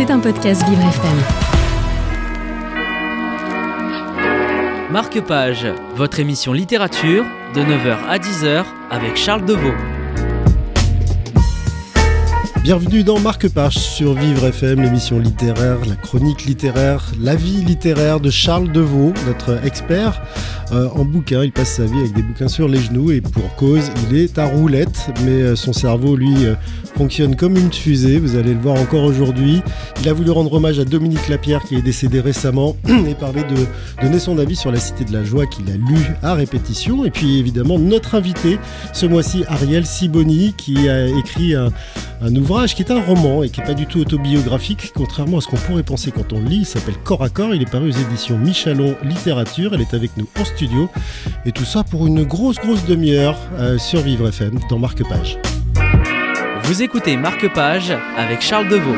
C'est un podcast Vivre FM. Marque-Page, votre émission littérature de 9h à 10h avec Charles Deveau. Bienvenue dans Marque-Page sur Vivre FM, l'émission littéraire, la chronique littéraire, la vie littéraire de Charles Deveau, notre expert euh, en bouquins. Il passe sa vie avec des bouquins sur les genoux et pour cause, il est à roulette, mais euh, son cerveau, lui, euh, fonctionne comme une fusée. Vous allez le voir encore aujourd'hui. Il a voulu rendre hommage à Dominique Lapierre qui est décédé récemment et parler de donner son avis sur la Cité de la Joie qu'il a lu à répétition. Et puis évidemment, notre invité ce mois-ci, Ariel Siboni, qui a écrit un, un ouvrage qui est un roman et qui n'est pas du tout autobiographique, contrairement à ce qu'on pourrait penser quand on le lit. Il s'appelle Corps à Corps, il est paru aux éditions Michalon Littérature, elle est avec nous en studio. Et tout ça pour une grosse, grosse demi-heure euh, sur Vivre FM dans Marque Page. Vous écoutez Marque-Page avec Charles Deveau.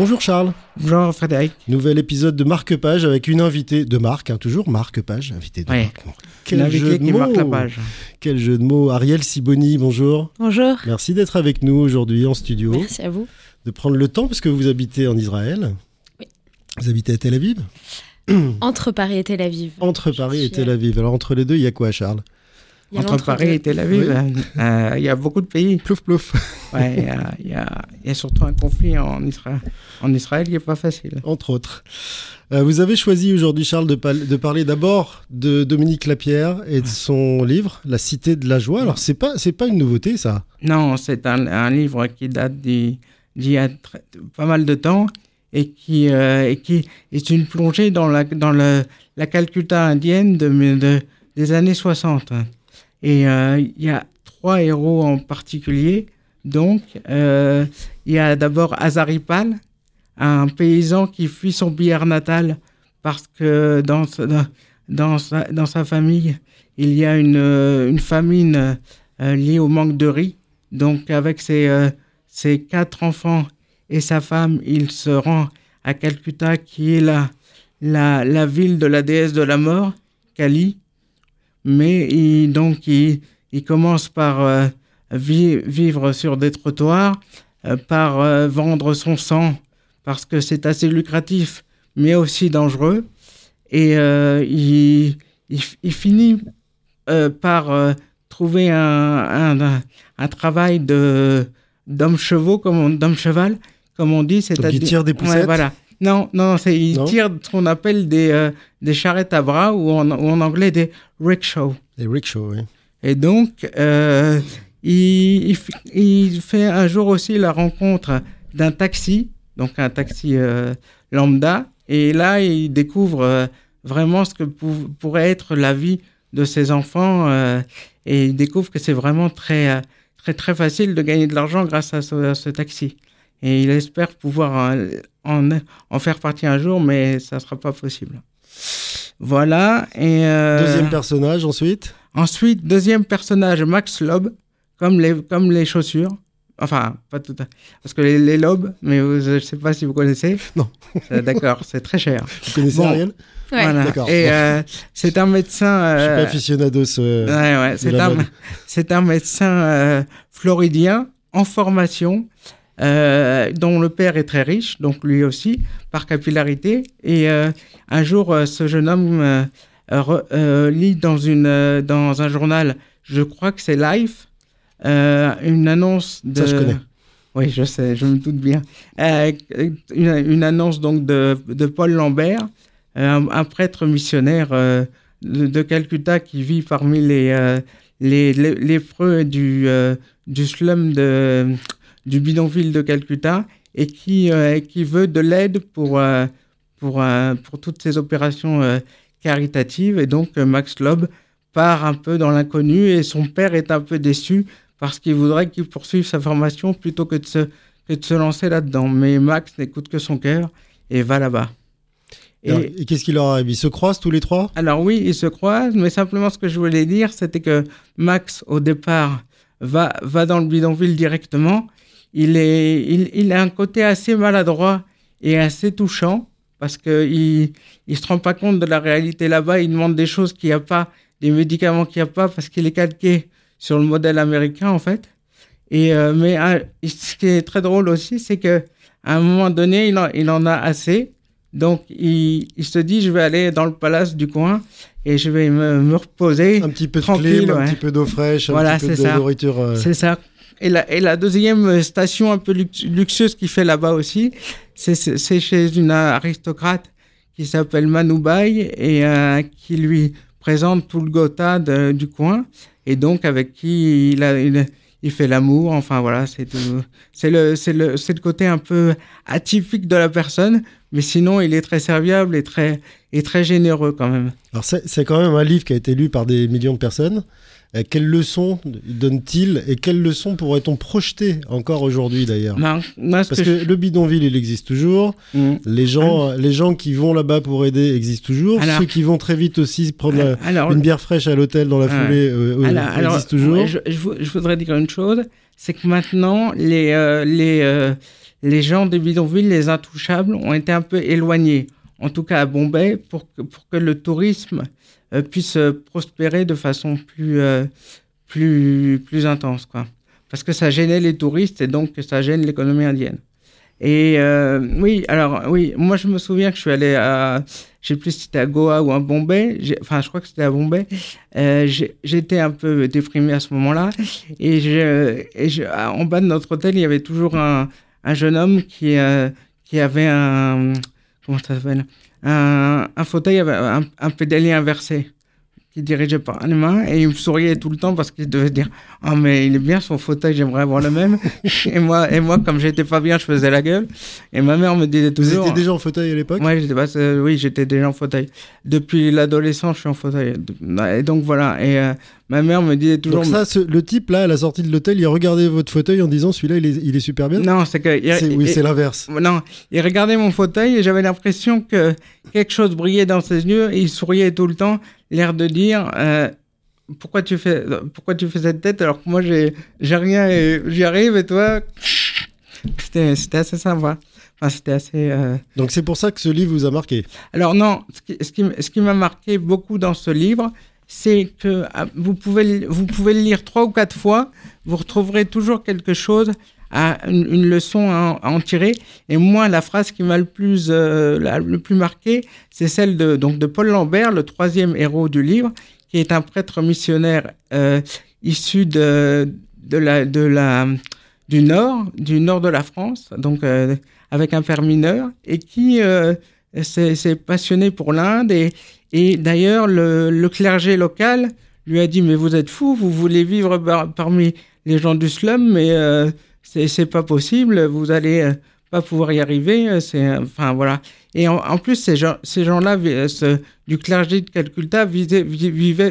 Bonjour Charles. Bonjour Frédéric. Nouvel épisode de Marque Page avec une invitée de Marc, hein, toujours Marque Page, invité de Ouais. Une Quel invitée jeu de qui marque la mots page. Quel jeu de mots Ariel Siboni, bonjour. Bonjour. Merci d'être avec nous aujourd'hui en studio. Merci à vous. de prendre le temps parce que vous habitez en Israël. Oui. Vous habitez à Tel Aviv Entre Paris et Tel Aviv. Entre Paris et Tel Aviv. Alors entre les deux, il y a quoi, Charles? Entre. Paris et Tel Aviv, Oui. euh, euh, il y a beaucoup de pays. Plouf plouf. Ouais, Il y, a, il y surtout un conflit en Israël, en Israël qui n'est pas facile. Entre autres. Euh, vous avez choisi aujourd'hui, Charles, de, pal- de parler d'abord de Dominique Lapierre et de son livre, La Cité de la Joie. Alors, c'est pas, c'est pas une nouveauté, ça? Non, c'est un, un livre qui date d'il d'il y a très- pas mal de temps et qui, euh, et qui est une plongée dans la, dans le, la Calcutta indienne de, de- des années 60. Et euh, il y a trois héros en particulier. Donc, euh, il y a d'abord Azaripal, un paysan qui fuit son billard natal parce que dans, dans, sa, dans sa famille, il y a une, euh, une famine liée au manque de riz. Donc, avec ses, ses quatre enfants et sa femme, il se rend à Calcutta, qui est la, la, la ville de la déesse de la mort, Kali. Mais il, donc, il, il commence par euh, vi- vivre sur des trottoirs, euh, par euh, vendre son sang, parce que c'est assez lucratif, mais aussi dangereux. Et il, finit par trouver un, un, un- un travail de d'homme chevaux, comme on, d'homme cheval, comme on dit, il tire des Ouais, poussettes. voilà. Non, non, c'est il Non tire ce qu'on appelle des euh, des charrettes à bras ou en, ou en anglais des rickshaws. Les rickshaws, oui. Et donc, euh, il, fait un jour aussi la rencontre d'un taxi, donc un taxi euh, lambda. Et là, il découvre euh, vraiment ce que pou- pourrait être la vie de ses enfants. et il découvre que c'est vraiment très, très, très facile de gagner de l'argent grâce à ce, à ce taxi. Et il espère pouvoir en, en faire partie un jour, mais ça ne sera pas possible. Voilà. Et, euh, Deuxième personnage, ensuite? Ensuite, deuxième personnage, Max Lob, comme les, comme les chaussures. Enfin, pas tout à Parce que les, les lobes, mais vous- je ne sais pas si vous connaissez. Non. Euh, D'accord, c'est très cher. Vous connaissez Bon. Ariel? Ouais. Voilà. D'accord. Et euh, c'est un médecin. Je suis pas euh, aficionados. euh, ouais, ouais, de c'est un, un médecin euh, floridien en formation, euh, dont le père est très riche, donc lui aussi, par capillarité. Et euh, un jour, euh, ce jeune homme re- lit dans, une, dans un journal, je crois que c'est Life, une annonce de... Ça, je connais. Oui, je sais, je me doute bien. Une, une annonce donc de, de Paul Lambert, un, un prêtre missionnaire de, de Calcutta qui vit parmi les, euh, les, les lépreux du, euh, du slum de, du bidonville de Calcutta et qui, euh, qui veut de l'aide pour, euh, pour, euh, pour toutes ces opérations caritatives. Et donc, Max Loeb part un peu dans l'inconnu et son père est un peu déçu parce qu'il voudrait qu'il poursuive sa formation plutôt que de se, que de se lancer là-dedans. Mais Max n'écoute que son cœur et va là-bas. Et, qu'est-ce qui leur arrive Ils se croisent tous les trois? Alors oui, ils se croisent, mais simplement ce que je voulais dire, c'était que Max, au départ, va, va dans le bidonville directement. Il, est, il, il a un côté assez maladroit et assez touchant parce qu'il ne se rend pas compte de la réalité là-bas. Il demande des choses qu'il n'y a pas, des médicaments qu'il n'y a pas parce qu'il est calqué sur le modèle américain en fait. Et, euh, mais euh, ce qui est très drôle aussi, c'est que à un moment donné, il en, il en a assez. Donc, il, il, se dit, je vais aller dans le palace du coin et je vais me, me reposer. Un petit peu de tranquille, clim, un petit peu d'eau fraîche, Voilà, un petit peu de ça. nourriture. euh, C'est ça. Et la, deuxième station un peu lux- luxueuse qu'il fait là-bas aussi, c'est- chez une aristocrate qui s'appelle Manoubaï et euh, qui lui présente tout le Gotha du coin et donc avec qui il, fait l'amour. Enfin voilà, c'est le, côté un peu atypique de la personne, mais sinon il est très serviable et très, généreux quand même. Alors c'est quand même un livre qui a été lu par des millions de personnes. Euh, quelles leçons donne-t-il et quelles leçons pourrait-on projeter encore aujourd'hui d'ailleurs ce Parce que le bidonville, il existe toujours. Mm. Les gens, les gens qui vont là-bas pour aider existent toujours. Alors- Ceux qui vont très vite aussi prendre euh, Alors, une bière fraîche à l'hôtel dans la foulée euh, euh, Alors, existent toujours. je, je vou- je voudrais dire une chose, c'est que maintenant, les, euh, les, euh, les gens des bidonvilles, les intouchables, ont été un peu éloignés, en tout cas à Bombay, pour que, pour que le tourisme euh, puisse euh, prospérer de façon plus, euh, plus, plus intense. Quoi. Parce que ça gênait les touristes et donc ça gêne l'économie indienne. Et euh, oui, alors oui, moi je me souviens que je suis allé à, je sais plus si c'était à Goa ou à Bombay, enfin je crois que c'était à Bombay, euh, j'étais un peu déprimé à ce moment-là et, en bas de notre hôtel il y avait toujours un, un jeune homme qui, euh, qui avait un, comment ça s'appelle, un, un fauteuil, avec un, un pédalier inversé qui dirigeait par les mains et il me souriait tout le temps parce qu'il devait dire oh mais il est bien son fauteuil j'aimerais avoir le même et moi et moi comme j'étais pas bien je faisais la gueule et ma mère me disait Vous toujours étiez déjà en fauteuil à l'époque? Ouais, pas- euh, oui, j'étais déjà en fauteuil. Depuis l'adolescence, je suis en fauteuil. Et donc voilà. Et euh, ma mère me disait toujours. Donc ça, ce- le type là, à la sortie de l'hôtel, il a regardé votre fauteuil en disant celui-là, il est, il est super bien. non, c'est que. il- C'est- oui, c'est l'inverse. non, il regardait mon fauteuil et j'avais l'impression que quelque chose brillait dans ses yeux et il souriait tout le temps, l'air de dire euh, pourquoi tu fais pourquoi tu fais cette tête alors que moi j'ai j'ai rien et j'y arrive et toi c'était c'était assez sympa. Enfin, c'était assez. euh, Donc c'est pour ça que ce livre vous a marqué. Alors non, ce qui, ce qui, ce qui m'a marqué beaucoup dans ce livre, c'est que ah, vous pouvez, vous pouvez le lire trois ou quatre fois, vous retrouverez toujours quelque chose, à, une, leçon à, en- tirer. Et moi, la phrase qui m'a le plus, euh, le plus marqué, c'est celle de, donc de Paul Lambert, le troisième héros du livre, qui est un prêtre missionnaire euh, issu de, de la, du nord, du nord de la France, donc euh, avec un père mineur, et qui euh, s'est passionné pour l'Inde. Et, et d'ailleurs, le, le clergé local lui a dit Mais vous êtes fou, vous voulez vivre par- parmi les gens du slum, mais euh, c'est pas possible, vous allez euh, pas pouvoir y arriver. euh, C'est enfin voilà. Et en, plus, ces gens, ces gens-là, euh, du clergé de Calcutta, vivaient, vi- vivaient,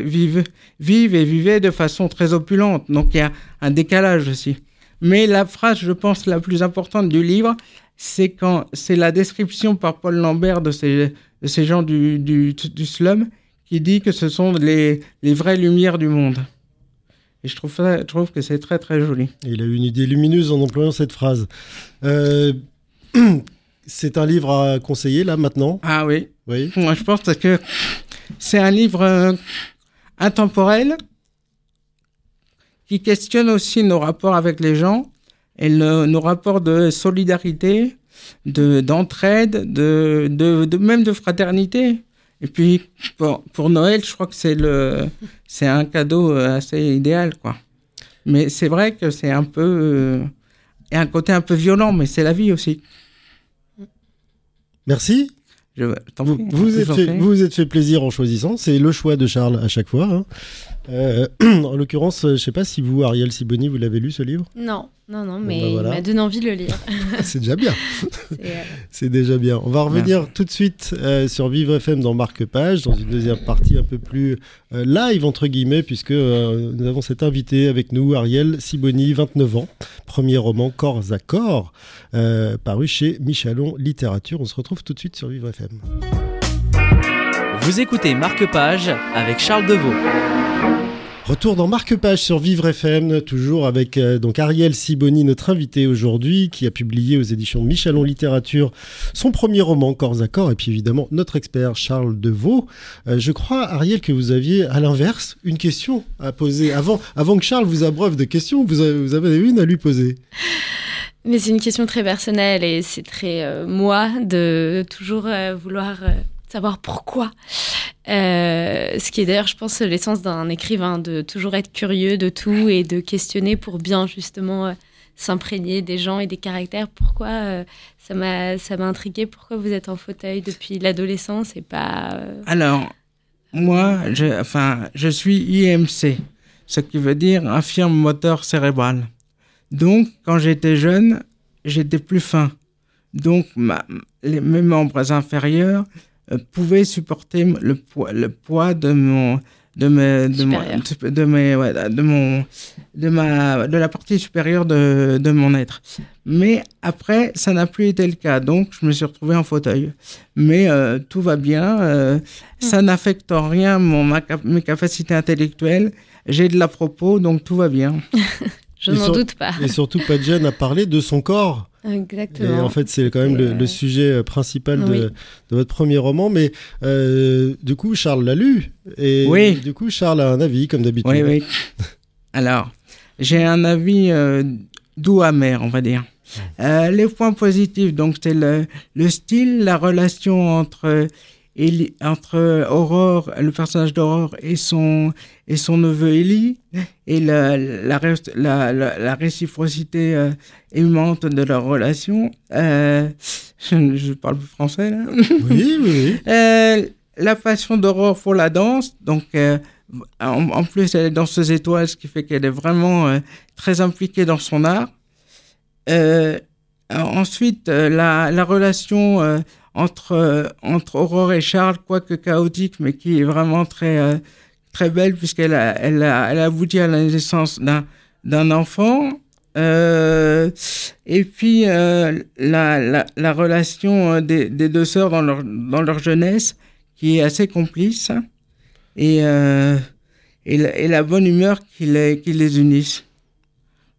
vivent et vivaient de façon très opulente. Donc il y a un décalage aussi. Mais la phrase, je pense, la plus importante du livre, c'est quand c'est la description par Paul Lambert de ces, de ces gens du, du, du slum qui dit que ce sont les, les vraies lumières du monde. Et je trouve, ça, je trouve que c'est très très joli. Il a eu une idée lumineuse en employant cette phrase. Euh, c'est un livre à conseiller là maintenant? Ah oui, Oui. moi je pense que c'est un livre euh, intemporel qui questionne aussi nos rapports avec les gens et le- nos rapports de solidarité, de d'entraide, de, de, de même de fraternité. Et puis pour, pour Noël, je crois que c'est le c'est un cadeau euh, assez idéal quoi. Mais c'est vrai que c'est un peu euh, un côté un peu violent, mais c'est la vie aussi. Merci. Je Vous prie, vous, êtes fait, vous êtes fait plaisir en choisissant. C'est le choix de Charles à chaque fois. hein. Euh, en l'occurrence, je ne sais pas si vous, Ariel Siboni, vous l'avez lu ce livre. Non, non, non, Bon, mais bah, voilà. il m'a donné envie de le lire. C'est déjà bien. C'est, euh, C'est déjà bien. On va revenir tout de suite euh, sur Vivre FM dans Marque Page, dans une deuxième partie un peu plus euh, live, entre guillemets, puisque euh, nous avons cet invité avec nous, Ariel Siboni, 29 ans, premier roman Corps à corps, euh, paru chez Michalon Littérature. On se retrouve tout de suite sur Vivre FM. Vous écoutez Marque Page avec Charles Deveau. Retour dans Marque Page sur Vivre FM, toujours avec euh, donc Ariel Siboni, notre invité aujourd'hui, qui a publié aux éditions Michalon Littérature son premier roman, Corps à corps, et puis évidemment notre expert Charles Deveau. Euh, je crois, Ariel, que vous aviez à l'inverse une question à poser. Avant, avant que Charles vous abreuve de questions, vous avez, une à lui poser. Mais c'est une question très personnelle et c'est très euh, moi de toujours euh, vouloir savoir pourquoi. Euh, ce qui est d'ailleurs, je pense, l'essence d'un écrivain, de toujours être curieux de tout et de questionner pour bien justement euh, s'imprégner des gens et des caractères. Pourquoi euh, ça m'a ça m'a intrigué Pourquoi vous êtes en fauteuil depuis l'adolescence et pas Alors, moi, je, enfin, je suis IMC, ce qui veut dire infirme moteur cérébral. Donc, quand j'étais jeune, j'étais plus fin. Donc, ma, les, mes membres inférieurs euh, pouvaient supporter le poids, le poids de mon, de mes, de mon, Supérieur. de mes, ouais, de mon, de ma, de la partie supérieure de, de mon être. Mais après, ça n'a plus été le cas. Donc, je me suis retrouvé en fauteuil. Mais euh, tout va bien. euh, Ça n'affecte en rien mon, ma mes capacités intellectuelles. J'ai de la propos, donc tout va bien. Je n'en doute pas. Et surtout, gêne à parler de son corps. Et Exactement. en fait, c'est quand même le, Et, euh, le sujet euh, principal de, oui. de votre premier roman. Mais euh, du coup, Charles l'a lu. Et Oui. du coup, Charles a un avis, comme d'habitude. Oui, oui. Alors, j'ai un avis euh, doux amer, on va dire. Euh, les points positifs, donc c'est le, le style, la relation entre Eli- entre Aurore, le personnage d'Aurore et son et son neveu Ellie, et la la, ré- la, la, la réciprocité euh, aimante de leur relation. Euh, je, je parle français là. Oui, oui. Euh, la passion d'Aurore pour la danse, donc euh, en, en plus elle est danseuse étoile, ce qui fait qu'elle est vraiment très impliquée dans son art. Ensuite, la, la relation entre, euh, entre Aurore et Charles, quoique chaotique, mais qui est vraiment très, euh, très belle, puisqu'elle a, elle a, elle a abouti à la naissance d'un d'un enfant. Euh, et puis la, la, la relation des, des deux sœurs dans leur, dans leur jeunesse, qui est assez complice, et, euh, et, la, et la bonne humeur qui les, qui les unissent.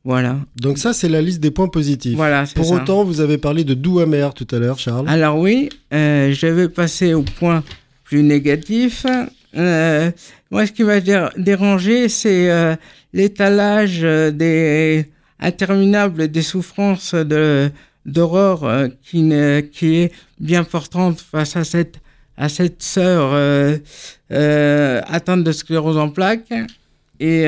Voilà. Donc ça, c'est la liste des points positifs. Voilà, Pour ça. autant, vous avez parlé de doux amer tout à l'heure, Charles. Alors oui, euh, je vais passer au point plus négatif. Euh, moi, ce qui m'a dé- dérangé, c'est euh, l'étalage des interminables des souffrances de d'Aurore qui, ne- qui est bien portante face à cette à cette sœur atteinte de sclérose en plaques et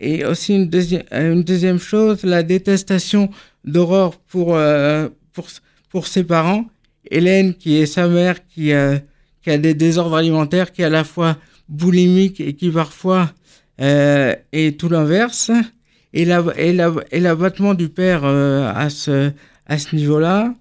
et aussi une deuxième une deuxième chose la détestation d'Aurore pour euh, pour pour ses parents. Hélène qui est sa mère qui a qui a des désordres alimentaires qui est à la fois boulimique et qui parfois euh, est tout l'inverse. Et la et la l'abattement du père euh, à ce à ce niveau-là.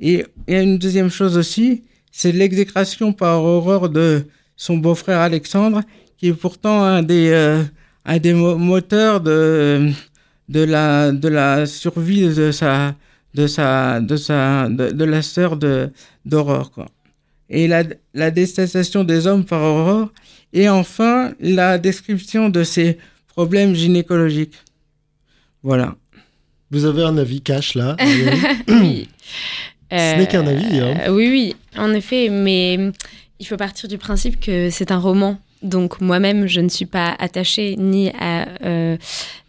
Et il y a une deuxième chose aussi c'est l'exécration par Aurore de son beau-frère Alexandre qui est pourtant un des euh, un des mo- moteurs de de la de la survie de sa de sa de sa de, de la sœur de d'Aurore quoi et la la détestation des hommes par Aurore et enfin la description de ses problèmes gynécologiques voilà Vous avez un avis cash là. oui. Ce n'est qu'un avis, hein. Euh, Oui, oui, en effet, mais il faut partir du principe que c'est un roman. Donc moi-même, je ne suis pas attachée ni à euh,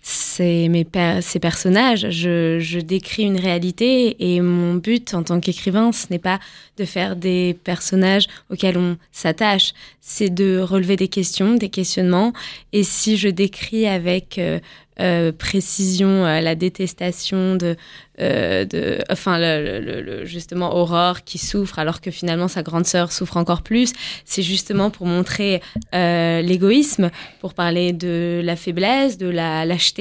ces, personnages. Je, décris une réalité et mon but en tant qu'écrivain, ce n'est pas de faire des personnages auxquels on s'attache, c'est de relever des questions, des questionnements. Et si je décris avec euh, euh, précision euh, la détestation de, enfin justement Aurore qui souffre alors que finalement sa grande sœur souffre encore plus, c'est justement pour montrer l'égoïsme, pour parler de la faiblesse, de la lâcheté.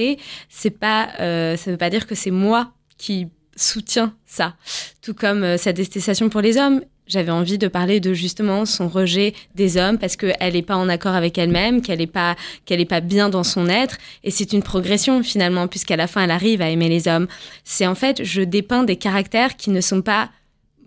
C'est pas, euh, ça veut pas dire que c'est moi qui soutiens ça. Tout comme euh, sa détestation pour les hommes. J'avais envie de parler de justement son rejet des hommes parce qu'elle n'est pas en accord avec elle-même, qu'elle n'est pas, qu'elle est pas bien dans son être. Et c'est une progression finalement, puisqu'à la fin, elle arrive à aimer les hommes. C'est en fait, je dépeins des caractères qui ne sont pas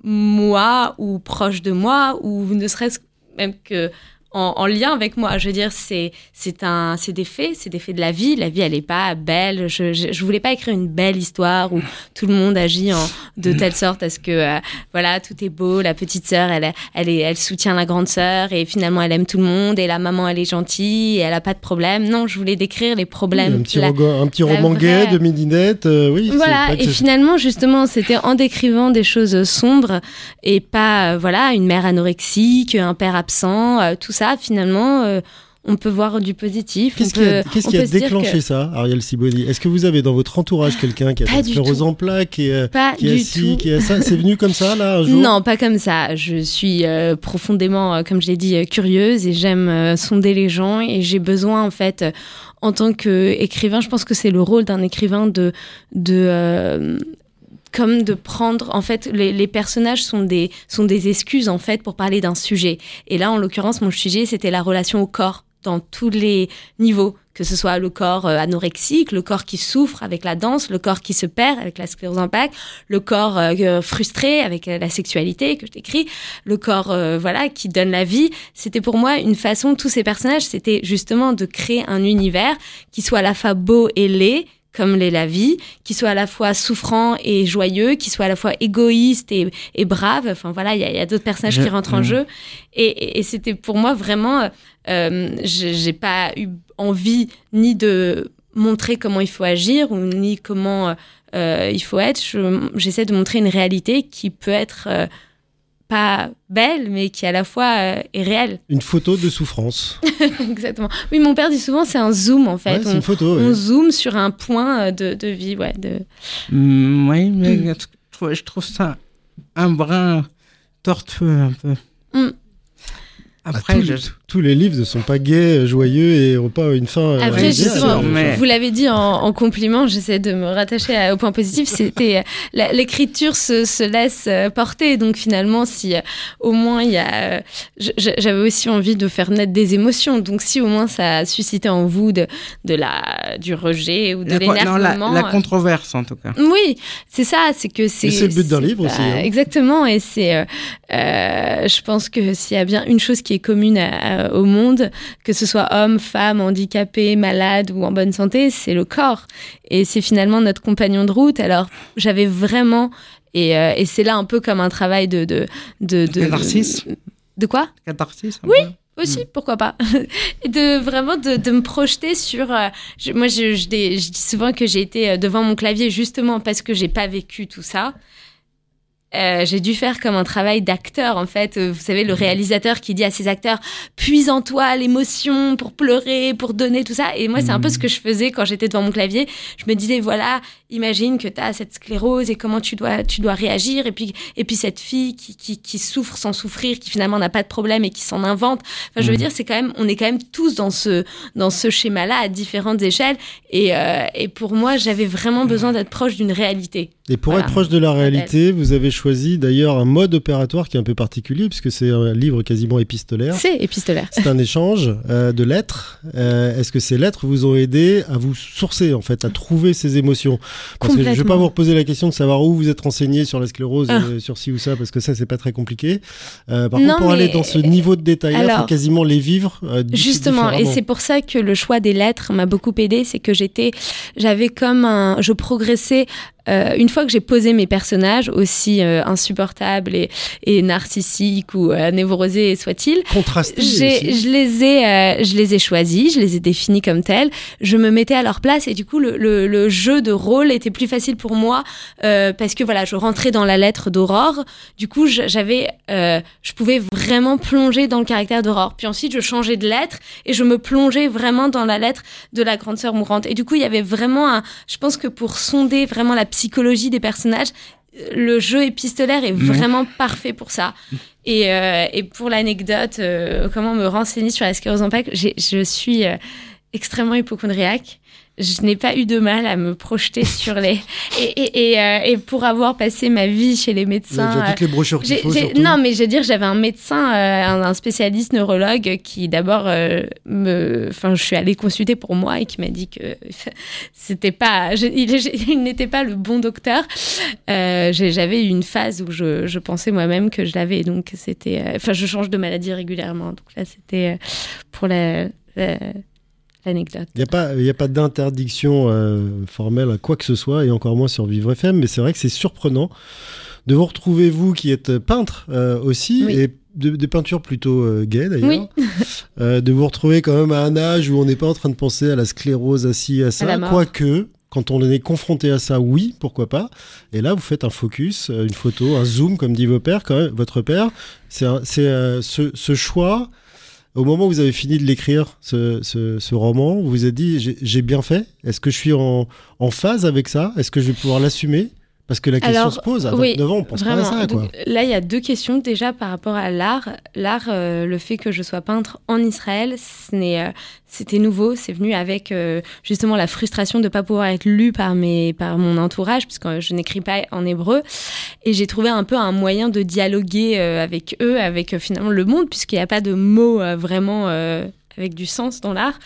moi ou proches de moi, ou ne serait-ce même que en, lien avec moi. Je veux dire, c'est c'est un c'est des faits, c'est des faits de la vie. La vie, elle est pas belle. Je, je, voulais pas écrire une belle histoire où tout le monde agit en, de telle sorte à ce que euh, voilà tout est beau. La petite sœur, elle elle est elle soutient la grande sœur et finalement elle aime tout le monde et la maman elle est gentille et elle a pas de problème. Non, je voulais décrire les problèmes. un petit, un petit roman gay de midinette, euh, oui. Voilà. Et finalement, justement, c'était en décrivant des choses sombres et pas euh, voilà une mère anorexique, un père absent, tout ça, finalement, euh, on peut voir du positif. Qu'est-ce qui a, déclenché ça, Ariel Siboni Est-ce que vous avez dans votre entourage quelqu'un qui a une sclérose en plaques, et euh, qui a ci, qui a ça? C'est venu comme ça, là, un jour? Non, pas comme ça. Je suis euh, profondément, comme je l'ai dit, curieuse et j'aime sonder les gens et j'ai besoin, en fait, en tant qu'écrivain, je pense que c'est le rôle d'un écrivain de, de comme de prendre en fait les, personnages sont des sont des excuses en fait pour parler d'un sujet et là en l'occurrence mon sujet c'était la relation au corps dans tous les niveaux que ce soit le corps euh, anorexique, le corps qui souffre avec la danse, le corps qui se perd avec la sclérose en plaques, le corps euh, euh, frustré avec la sexualité que je décris, le corps voilà qui donne la vie. C'était pour moi une façon tous ces personnages, c'était justement de créer un univers qui soit à la fois beau et laid, comme l'est la vie, qui soit à la fois souffrant et joyeux, qui soit à la fois égoïste et, brave. Enfin voilà, il y a, d'autres personnages qui rentrent en jeu. Et, c'était pour moi vraiment, euh, j'ai pas eu envie ni de montrer comment il faut agir ou ni comment euh, il faut être. J'essaie de montrer une réalité qui peut être euh, pas belle, mais qui à la fois euh, est réelle. Une photo de souffrance. Exactement. Oui, mon père dit souvent c'est un zoom en fait. on, une photo, on zoome sur un point euh, de, de vie, ouais. De... Mm, oui, mais mm. je, trouve, ça un brin tortueux un peu. Mm. Après, tous, les livres ne sont pas gays, joyeux et n'ont pas une fin. Euh, Après, justement, vous l'avez dit en, compliment, j'essaie de me rattacher au point positif. C'était euh, l'écriture se, se, laisse euh, porter, donc finalement, si au moins il y a, j'avais aussi envie de faire naître des émotions. Donc si au moins ça a suscité en vous de, de la du rejet ou de l'énervement, la, controverse en tout cas. Oui, c'est ça, c'est que c'est. C'est le but d'un livre aussi. Hein. Exactement, et c'est, je pense que s'il y a bien une chose qui est commune au monde, que ce soit homme, femme, handicapé, malade ou en bonne santé, c'est le corps. Et c'est finalement notre compagnon de route. Alors j'avais vraiment... Et, euh, et c'est là un peu comme un travail de... de, de, de Catharsis De quoi? Catharsis Oui, aussi, hmm. pourquoi pas. de vraiment de, de, me projeter sur. Euh, moi, je, je, dis souvent que j'ai été euh, devant mon clavier justement parce que j'ai pas vécu tout ça. Euh, j'ai dû faire comme un travail d'acteur en fait. Euh, vous savez, le mhm. réalisateur qui dit à ses acteurs puise en toi l'émotion pour pleurer, pour donner tout ça. Et moi, c'est un peu ce mhm. que je faisais quand j'étais devant mon clavier. Je me disais voilà, imagine que tu as cette sclérose et comment tu dois tu dois réagir. Et puis et puis cette fille qui, qui, qui souffre sans souffrir, qui finalement n'a pas de problème et qui s'en invente. Enfin, je veux mhm. dire, c'est quand même on est quand même tous dans ce dans ce schéma-là à différentes échelles. Et euh, et pour moi, j'avais vraiment besoin d'être proche d'une réalité. Et pour être proche de la réalité, vous avez choisi d'ailleurs un mode opératoire qui est un peu particulier, puisque c'est un livre quasiment épistolaire. C'est épistolaire. C'est un échange euh, de lettres. Euh, est-ce que ces lettres vous ont aidé à vous sourcer, en fait, à trouver ces émotions? Parce que je ne vais pas vous reposer la question de savoir où vous êtes renseigné sur la sclérose, ah. euh, sur ci ou ça, parce que ça, c'est pas très compliqué. par contre, pour aller dans ce niveau de détail, il faut quasiment les vivre. justement, et c'est pour ça que le choix des lettres m'a beaucoup aidé, c'est que j'étais, j'avais comme un, je progressais euh, une fois que j'ai posé mes personnages, aussi euh, insupportables et, et, narcissiques ou euh, névrosés soient-ils, je les ai, je les ai choisis, je les ai définis comme tels. Je me mettais à leur place et du coup le, le, le jeu de rôle était plus facile pour moi parce que voilà, je rentrais dans la lettre d'Aurore. Du coup, j'avais, je pouvais vraiment plonger dans le caractère d'Aurore. Puis ensuite, je changeais de lettre et je me plongeais vraiment dans la lettre de la grande sœur mourante. Et du coup, il y avait vraiment un, je pense que pour sonder vraiment la psychologie des personnages, le jeu épistolaire est vraiment parfait pour ça. Et, euh, et pour l'anecdote, euh, comment me renseigner sur la sclérose en plaques, je suis euh, extrêmement hypochondriaque. Je n'ai pas eu de mal à me projeter sur les et, et, euh, et, pour avoir passé ma vie chez les médecins. J'ai toutes les brochures qu'il faut, non, mais je veux dire, j'avais un médecin, euh, un, spécialiste neurologue qui d'abord euh, me, enfin, je suis allée consulter pour moi et qui m'a dit que c'était pas, il, n'était pas le bon docteur. j'avais eu une phase où je, je pensais moi-même que je l'avais, donc c'était, enfin, je change de maladie régulièrement, donc là c'était pour la il n'y a pas, a pas d'interdiction euh, formelle à quoi que ce soit, et encore moins sur Vivre FM, mais c'est vrai que c'est surprenant de vous retrouver, vous qui êtes peintre euh, aussi, et de, des peintures plutôt euh, gaies d'ailleurs, de vous retrouver quand même à un âge où on n'est pas en train de penser à la sclérose, à ci, à ça, quoique quand on est confronté à ça, oui, pourquoi pas. Et là, vous faites un focus, une photo, un zoom, comme dit vos pères, quand même, votre père. C'est ce, ce, choix au moment où vous avez fini de l'écrire, ce, roman, vous vous êtes dit j'ai bien fait. Est-ce que je suis en, phase avec ça? Est-ce que je vais pouvoir l'assumer? Parce que la question se pose, à 29 ans, on pense pas à ça. Quoi. là, il y a deux questions déjà par rapport à l'art. L'art, euh, le fait que je sois peintre en Israël, euh, c'était nouveau. C'est venu avec euh, justement la frustration de ne pas pouvoir être lu par, mes, par mon entourage, puisque je n'écris pas en hébreu. Et j'ai trouvé un peu un moyen de dialoguer avec eux, avec finalement le monde, puisqu'il n'y a pas de mots vraiment avec du sens dans l'art.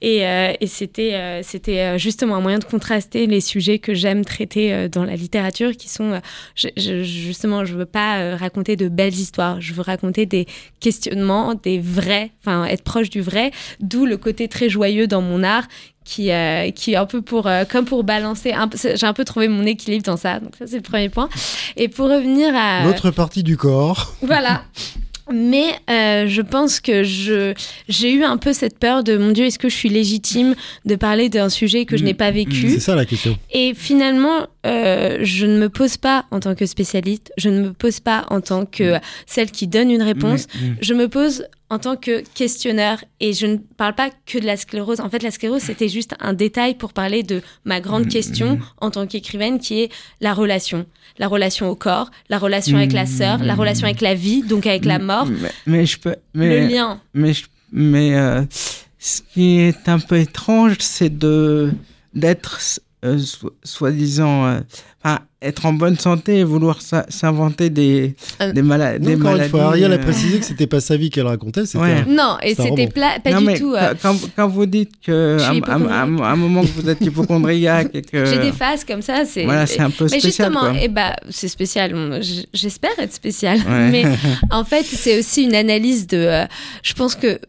Et, euh, c'était, euh, c'était euh, justement un moyen de contraster les sujets que j'aime traiter dans la littérature, qui sont justement, je veux pas raconter de belles histoires, je veux raconter des questionnements, des vrais, enfin être proche du vrai, d'où le côté très joyeux dans mon art qui, qui est un peu pour, comme pour balancer. J'ai un peu trouvé mon équilibre dans ça. Donc, ça, c'est le premier point. Et pour revenir à. L'autre partie du corps. Voilà. Mais euh, je pense que je j'ai eu un peu cette peur de mon Dieu, est-ce que je suis légitime de parler d'un sujet que je n'ai pas vécu? C'est ça la question. Et finalement, euh, je ne me pose pas en tant que spécialiste, je ne me pose pas en tant que celle qui donne une réponse, je me pose en tant que questionneur et je ne parle pas que de la sclérose. En fait, la sclérose, c'était juste un détail pour parler de ma grande question en tant qu'écrivaine qui est la relation la relation au corps, la relation avec la sœur, la relation avec la vie, donc avec la mort. Mais, je peux. Mais, le lien. Mais, mais euh, ce qui est un peu étrange, c'est de d'être euh, soi-disant, euh, être en bonne santé et vouloir s'inventer des, euh, des, maladies. Encore une fois, Ariel a précisé que c'était pas sa vie qu'elle racontait. Non, et c'était pas du tout. Quand, quand, vous dites que à, un moment que vous êtes hypochondriaque et que. J'ai des phases comme ça, c'est. Voilà, c'est un peu spécial. Mais justement, et eh bah, c'est spécial. J'espère être spécial. Mais en fait, c'est aussi une analyse de. je pense que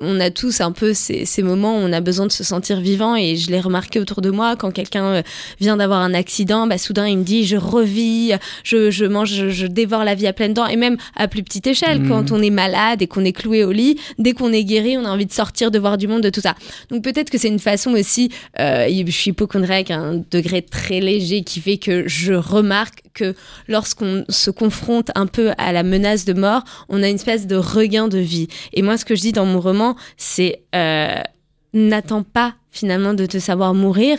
on a tous un peu ces, ces moments où on a besoin de se sentir vivant et je l'ai remarqué autour de moi quand quelqu'un vient d'avoir un accident, bah, soudain il me dit je revis, je, mange, je, dévore la vie à pleines dents, et même à plus petite échelle, mmh. quand on est malade et qu'on est cloué au lit, dès qu'on est guéri, on a envie de sortir, de voir du monde, de tout ça. Donc peut-être que c'est une façon aussi, euh, je suis hypochondriaque à un degré très léger qui fait que je remarque que lorsqu'on se confronte un peu à la menace de mort, on a une espèce de regain de vie. Et moi, ce que je dis dans mon roman, c'est euh, n'attends pas finalement de te savoir mourir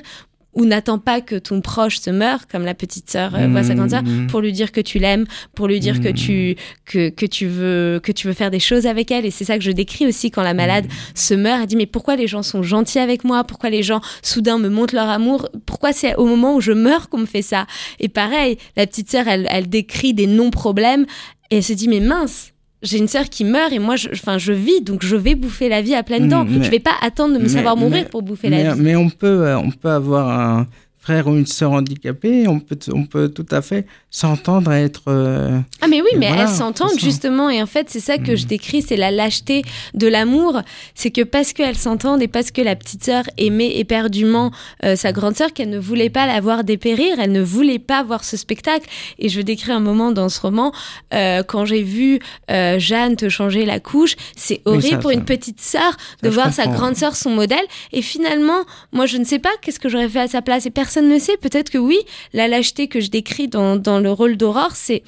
ou n'attends pas que ton proche se meure, comme la petite sœur euh, voit sa grande sœur, mmh. pour lui dire que tu l'aimes, pour lui dire que tu mmh. que, que tu veux que tu veux faire des choses avec elle. Et c'est ça que je décris aussi quand la malade mmh. se meurt. Elle dit mais pourquoi les gens sont gentils avec moi? Pourquoi les gens soudain me montrent leur amour? Pourquoi c'est au moment où je meurs qu'on me fait ça? Et pareil, la petite sœur, elle, elle décrit des non-problèmes et elle se dit mais mince j'ai une sœur qui meurt et moi, je, enfin, je vis, donc je vais bouffer la vie à pleines dents. Je je vais pas attendre de me savoir mourir pour bouffer la vie. Mais on peut, euh, on peut avoir un, frère ou une sœur handicapée, on peut, on peut tout à fait s'entendre et être. Euh, ah, mais oui, mais elles s'entendent justement. Et en fait, c'est ça que je mm. décris c'est la lâcheté de l'amour. C'est que parce qu'elles s'entendent et parce que la petite sœur aimait éperdument euh, sa grande sœur, qu'elle ne voulait pas la voir dépérir, elle ne voulait pas voir ce spectacle. Et je décris un moment dans ce roman, euh, quand j'ai vu Jeanne te changer la couche, c'est horrible pour une petite sœur de voir sa grande sœur, son modèle. Et finalement, moi, je ne sais pas qu'est-ce que j'aurais fait à sa place. Et personne personne ne sait. Peut-être que oui, la lâcheté que je décris dans, dans le rôle d'Aurore, c'est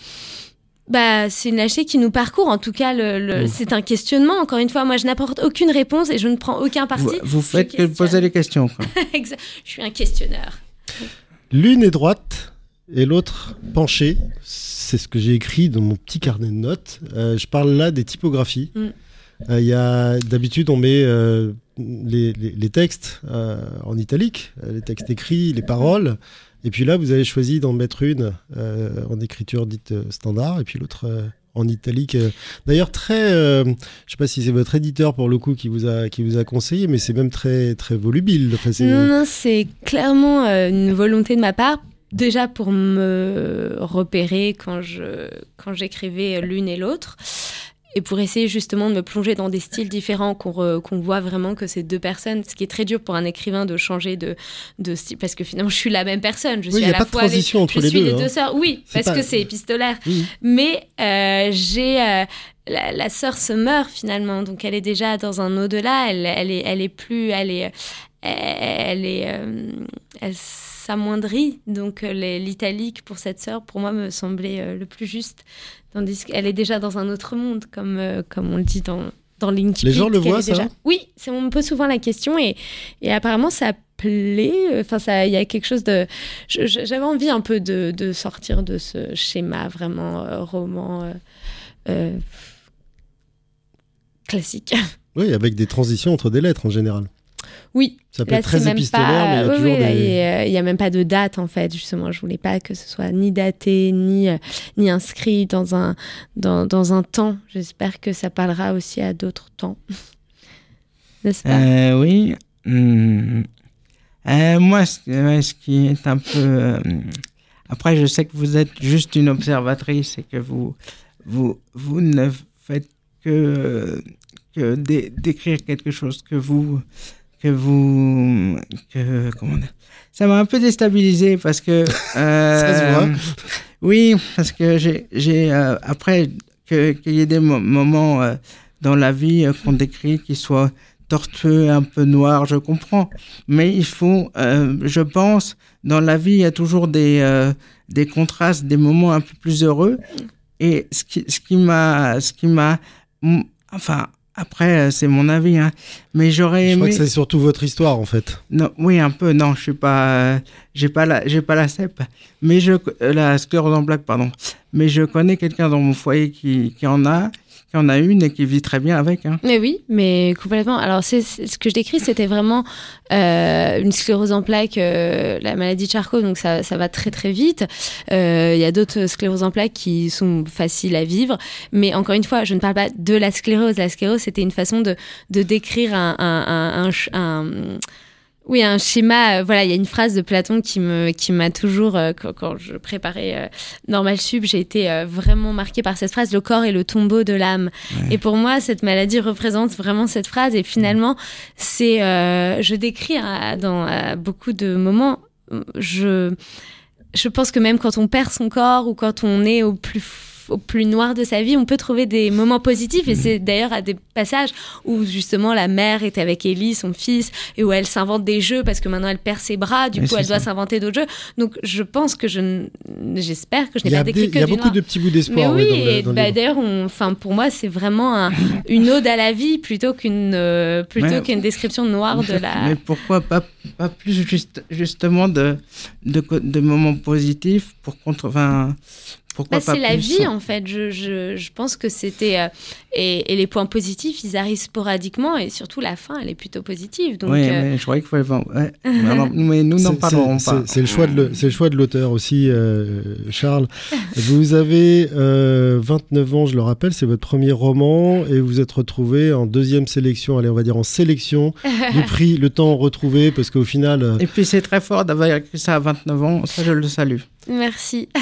bah, c'est une lâcheté qui nous parcourt. En tout cas, le, c'est un questionnement. Encore une fois, moi, je n'apporte aucune réponse et je ne prends aucun parti. Vous, faites que poser les questions. je suis un questionneur. L'une est droite et l'autre penchée. C'est ce que j'ai écrit dans mon petit carnet de notes. Euh, je parle là des typographies. Mm. Euh, il y a d'habitude on met euh, les, textes en italique, les textes écrits, les paroles. Et puis là, vous avez choisi d'en mettre une en écriture dite standard et puis l'autre en italique. D'ailleurs, très, je ne sais pas si c'est votre éditeur pour le coup qui vous a qui vous a conseillé, mais c'est même très très volubile. non, non, c'est clairement une volonté de ma part déjà pour me repérer quand je quand j'écrivais l'une et l'autre et pour essayer justement de me plonger dans des styles différents, qu'on voit vraiment que c'est deux personnes, ce qui est très dur pour un écrivain de changer de, de style, parce que finalement je suis la même personne, je suis à la fois les, je suis les deux hein. sœurs, oui, parce que c'est épistolaire, mais euh, j'ai euh, la, la, sœur se meurt finalement, donc elle est déjà dans un au-delà, elle, elle, est, elle est plus, elle est, elle est, euh, elle s'amoindrit, donc l'italique pour cette sœur, pour moi, me semblait le plus juste. Tandis qu'elle est déjà dans un autre monde, comme, euh, comme on le dit dans, dans LinkedIn. Les gens le voient, ça Oui, on me pose souvent la question et, et apparemment ça plaît. Enfin, il y a quelque chose de. J'avais envie un peu de, de, sortir de ce schéma vraiment euh, roman euh, classique. Oui, avec des transitions entre des lettres en général. Oui. Ça peut être très épistolaire, mais il n'y a, même pas de date, en fait, justement. Je voulais pas que ce soit ni daté, ni, euh, ni inscrit dans un, dans, dans un temps. J'espère que ça parlera aussi à d'autres temps. N'est-ce pas? Euh, Oui. Hmm. Euh, moi, ce, qui est un peu... après, je sais que vous êtes juste une observatrice et que vous, vous, vous ne faites que, que d'écrire quelque chose que vous que vous que comment ça m'a un peu déstabilisé parce que euh, oui parce que j'ai j'ai euh, après qu'il y ait des moments euh, dans la vie qu'on décrit qui soient tortueux un peu noirs je comprends. Mais il faut je pense dans la vie il y a toujours des des contrastes des moments un peu plus heureux. Et ce qui ce qui m'a ce qui m'a enfin après, euh, c'est mon avis, hein. Mais j'aurais aimé. Je crois que c'est surtout votre histoire, en fait. Non, oui, un peu. Non, je suis pas, euh, j'ai pas la, j'ai pas la CEP. Mais je, euh, la sclérose en plaques, pardon. Mais je connais quelqu'un dans mon foyer qui, qui en a y en a une et qui vit très bien avec. Hein. Mais oui, mais complètement. Alors, c'est, ce que je décris, c'était vraiment euh, une sclérose en plaques, euh, la maladie de Charcot, donc ça, ça va très très vite. Euh, il y a d'autres scléroses en plaques qui sont faciles à vivre, mais encore une fois, je ne parle pas de la sclérose. La sclérose, c'était une façon de, de décrire un, un oui, un schéma. Euh, voilà, il y a une phrase de Platon qui me qui m'a toujours euh, quand, je préparais euh, Normal Sub, j'ai été vraiment marquée par cette phrase. Le corps est le tombeau de l'âme. Et pour moi, cette maladie représente vraiment cette phrase. Et finalement, c'est je décris dans beaucoup de moments. Je je pense que même quand on perd son corps ou quand on est au plus au plus noir de sa vie, on peut trouver des moments positifs. Et c'est d'ailleurs à des passages où justement la mère est avec Ellie, son fils, et où elle s'invente des jeux parce que maintenant elle perd ses bras, du coup elle doit s'inventer d'autres jeux. Donc je pense que je, j'espère que je n'ai pas décrit que Il y a beaucoup de petits bouts d'espoir. Mais oui, bah, d'ailleurs, enfin pour moi c'est vraiment une ode à la vie plutôt qu'une euh, plutôt qu'une description noire de la. Mais pourquoi pas pas plus juste, justement de, de, de moments positifs pour contre, bah, c'est la vie en fait. Je, je, je pense que c'était euh, et, et, les points positifs, ils arrivent sporadiquement et surtout la fin, elle est plutôt positive. Donc, oui, euh, mais je croyais qu'il fallait. Ouais. mais nous n'en parlerons pas. C'est le choix de c'est le choix de l'auteur aussi, euh, Charles. vous avez 29 ans, je le rappelle, c'est votre premier roman et vous êtes retrouvé en deuxième sélection, allez on va dire en sélection du prix Le Temps retrouvé parce qu'au final. Et puis c'est très fort d'avoir écrit ça à 29 ans, ça je le salue. Merci.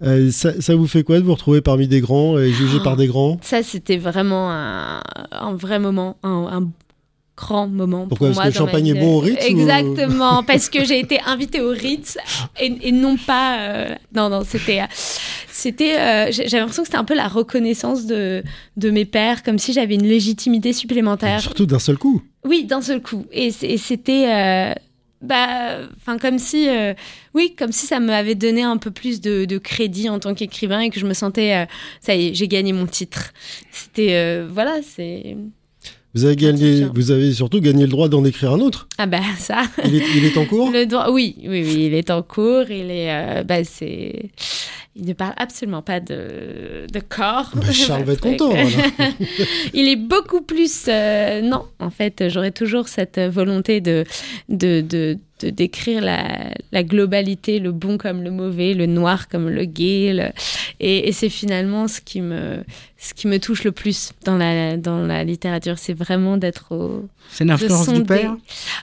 Euh, ça, vous fait quoi de vous retrouver parmi des grands et jugé par des grands? Ça, c'était vraiment un, vrai moment, un, grand moment Pourquoi, pour parce que le champagne est bon au Ritz Exactement, parce que j'ai été invitée au Ritz et, non pas... Euh, non, non, c'était... c'était euh, j'avais l'impression que c'était un peu la reconnaissance de, de mes pères, comme si j'avais une légitimité supplémentaire. surtout d'un seul coup. Oui, d'un seul coup. Et, c'était bah, enfin comme si, euh, oui, comme si ça m'avait donné un peu plus de, crédit en tant qu'écrivain et que je me sentais, euh, ça y est, j'ai gagné mon titre. C'était, euh, voilà, c'est. Vous avez, gagné, vous avez surtout gagné le droit d'en écrire un autre. Ah bah ça. Il est, il est en cours? Le droit, oui, oui, oui, il est en cours. Il est, bah c'est, il ne parle absolument pas de, de corps. Bah, Charles va être content. il est beaucoup plus. euh, non, en fait, j'aurais toujours cette volonté de, de, de, de décrire la, la globalité, le bon comme le mauvais, le noir comme le gay. le- Et, et c'est finalement ce qui, me, ce qui me touche le plus dans la, dans la littérature. C'est vraiment d'être au. C'est l'influence du père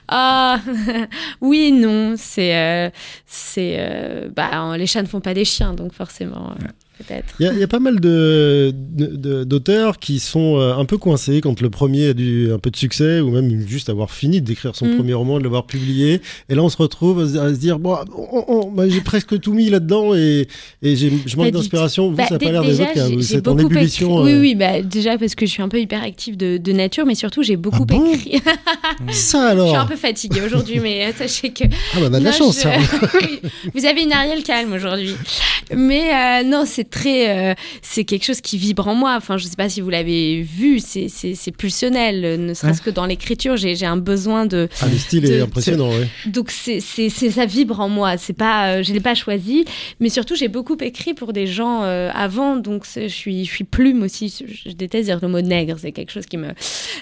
Ah, oui, et non. C'est. euh, c'est euh, bah, les chats ne font pas des chiens, donc forcément, euh, peut-être. Il y, a- il y a pas mal de- de- d'auteurs qui sont euh, un peu coincés quand le premier a du un peu de succès ou même juste avoir fini d'écrire son Mm. premier roman, de l'avoir publié. Et là, on se retrouve à se, à se dire bon, on- on- bah, j'ai presque tout mis là-dedans et, et j'ai- je manque Bah, d'inspiration. Vous, Bah, ça n'a pas l'air des autres. Vous j'ai êtes en beaucoup ébullition. écrit- euh. Oui, oui, bah, déjà parce que je suis un peu hyperactive de, de nature, mais surtout j'ai beaucoup Ah bon écrit. Ça je suis un alors peu fatiguée aujourd'hui, mais euh, sachez que. Ah, bah, on a de la chance. je- ça. Oui, Vous avez une Ariel calme aujourd'hui. Mais euh, non, c'est très. euh, c'est quelque chose qui vibre en moi. Enfin, je sais pas si vous l'avez vu, c'est- c'est c'est pulsionnel, euh, ne serait-ce que dans l'écriture. J'ai j'ai un besoin de. Ah, le style est de- impressionnant. ouais. Donc c'est c'est c'est- ça vibre en moi. C'est pas, euh, je l'ai pas choisi, mais surtout j'ai beaucoup écrit pour des gens euh, avant. Donc je suis je suis plume aussi. Je, je déteste dire le mot nègre. C'est quelque chose qui me.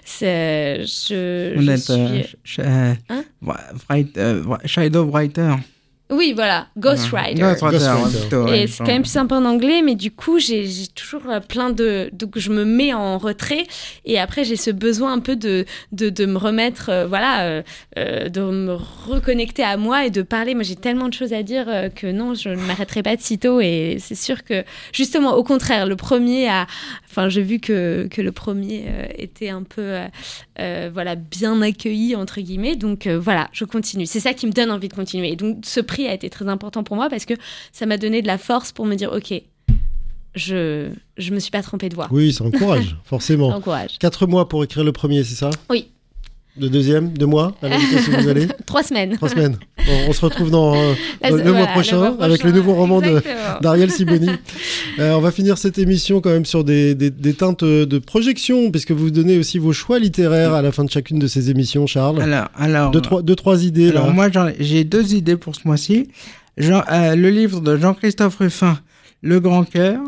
c'est- Je, Vous je êtes suis- ch- Hein? Wri- write- wri- Shadow Writer. Oui, voilà, Ghostwriter. plutôt, Et c'est quand même plus sympa en anglais, mais du coup, j'ai j'ai toujours euh, plein de. Donc, je me mets en retrait. Et après, j'ai ce besoin un peu de, de, de me remettre, euh, voilà, euh, de me reconnecter à moi et de parler. Moi, j'ai tellement de choses à dire euh, que non, je ne m'arrêterai pas de sitôt. Et c'est sûr que, justement, au contraire, le premier a. Enfin, j'ai vu que, que le premier euh, était un peu. euh, euh, voilà, bien accueilli, entre guillemets. Donc, euh, voilà, je continue. C'est ça qui me donne envie de continuer. Et donc, ce prix a été très important pour moi parce que ça m'a donné de la force pour me dire, OK, je je me suis pas trompée de voix. Oui, ça encourage, forcément. Encourage. Quatre mois pour écrire le premier, c'est ça? Oui. Le deuxième Deux mois À où vous allez Trois semaines. Trois semaines. Bon, on se retrouve dans, euh, le, mois prochain mois avec le nouveau roman de, d'Ariel Siboni. Euh, on va finir cette émission quand même sur des, des- des teintes de projection, puisque vous donnez aussi vos choix littéraires à la fin de chacune de ces émissions, Charles. Alors, alors, Deux, trois, deux, trois idées alors là. moi, j'ai deux idées pour ce mois-ci. Euh, le livre de Jean-Christophe Ruffin, Le Grand Cœur,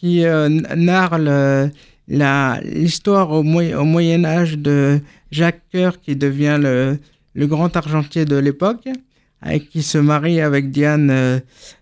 qui euh, narre le- l'histoire au, au Moyen Âge de Jacques Coeur, qui devient le, le grand argentier de l'époque, avec qui se marie avec Diane, euh,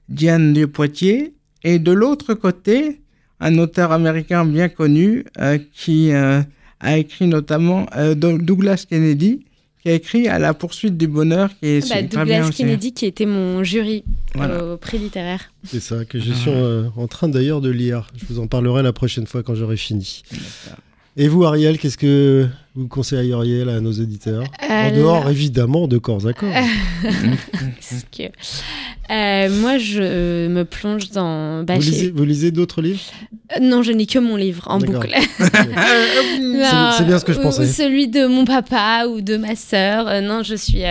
Diane du Poitiers. Et de l'autre côté, un auteur américain bien connu euh, qui euh, a écrit notamment euh, Do- Douglas Kennedy, qui a écrit À la poursuite du bonheur, qui est Bah, super bien Douglas aussi. Kennedy qui était mon jury Voilà. au prix littéraire. C'est ça que je suis euh, en train d'ailleurs de lire. Je vous en parlerai la prochaine fois quand j'aurai fini. Et vous, Ariel, qu'est-ce que vous conseilleriez là, à nos auditeurs? En Euh, dehors, évidemment, de corps à corps. Que euh, moi, je me plonge dans. bah, vous, lisez, vous lisez d'autres livres? Euh, Non, je lis que mon livre en D'accord. boucle. C'est- c'est bien ce que je pensais. Ou celui de mon papa ou de ma sœur. Euh, non, je suis,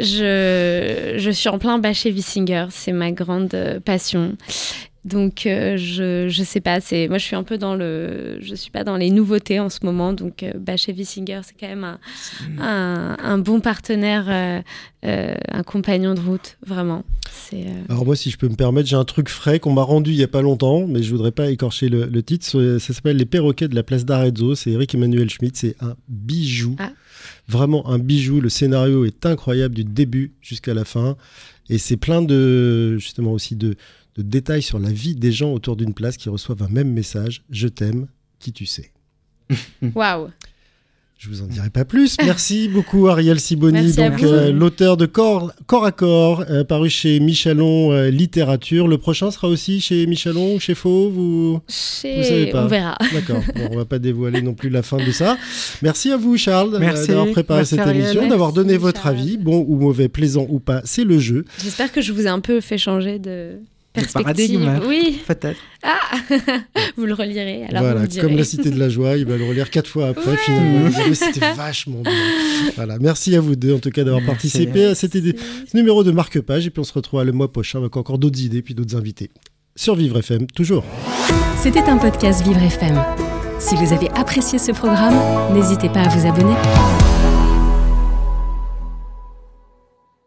je, je suis en plein Bachet Wissinger. C'est ma grande passion. Donc, euh, je, je sais pas. C'est moi, je suis un peu dans le, je suis pas dans les nouveautés en ce moment. Donc, euh, Bachet Wissinger, c'est quand même un, un, un bon partenaire, euh, euh, un compagnon de route, vraiment. Alors moi, si je peux me permettre, j'ai un truc frais qu'on m'a rendu il y a pas longtemps, mais je voudrais pas écorcher le, le titre. Ça ça s'appelle Les perroquets de la place d'Arezzo. C'est Eric Emmanuel Schmitt. C'est un bijou. Ah. Vraiment un bijou. Le scénario est incroyable du début jusqu'à la fin. Et c'est plein de, justement aussi de, de détails sur la vie des gens autour d'une place qui reçoivent un même message. Je t'aime, qui tu sais. Waouh. Je vous en dirai pas plus. Merci beaucoup Ariel Siboni, donc euh, l'auteur de Corps, Corps à Corps, euh, paru chez Michelon euh, Littérature. Le prochain sera aussi chez Michelon ou chez Fauve ou Chez- Vous savez pas. On verra. D'accord. Bon, on va pas dévoiler non plus la fin de ça. Merci à vous Charles euh, Merci. d'avoir préparé Merci, cette Ariel. émission, d'avoir donné Merci, votre Charles. avis, bon ou mauvais, plaisant ou pas, c'est le jeu. J'espère que je vous ai un peu fait changer de perspective. paradigme. Oui. Peut-être. Ah, vous le relirez. Alors voilà, comme la Cité de la Joie, il va le relire quatre fois après Ouais. finalement. Mais C'était vachement bien. Voilà, merci à vous deux en tout cas d'avoir participé à cette idée. Ce numéro de marque-page et puis on se retrouve le mois prochain avec encore d'autres idées puis d'autres invités. Sur Vivre FM, toujours. C'était un podcast Vivre FM. Si vous avez apprécié ce programme, n'hésitez pas à vous abonner.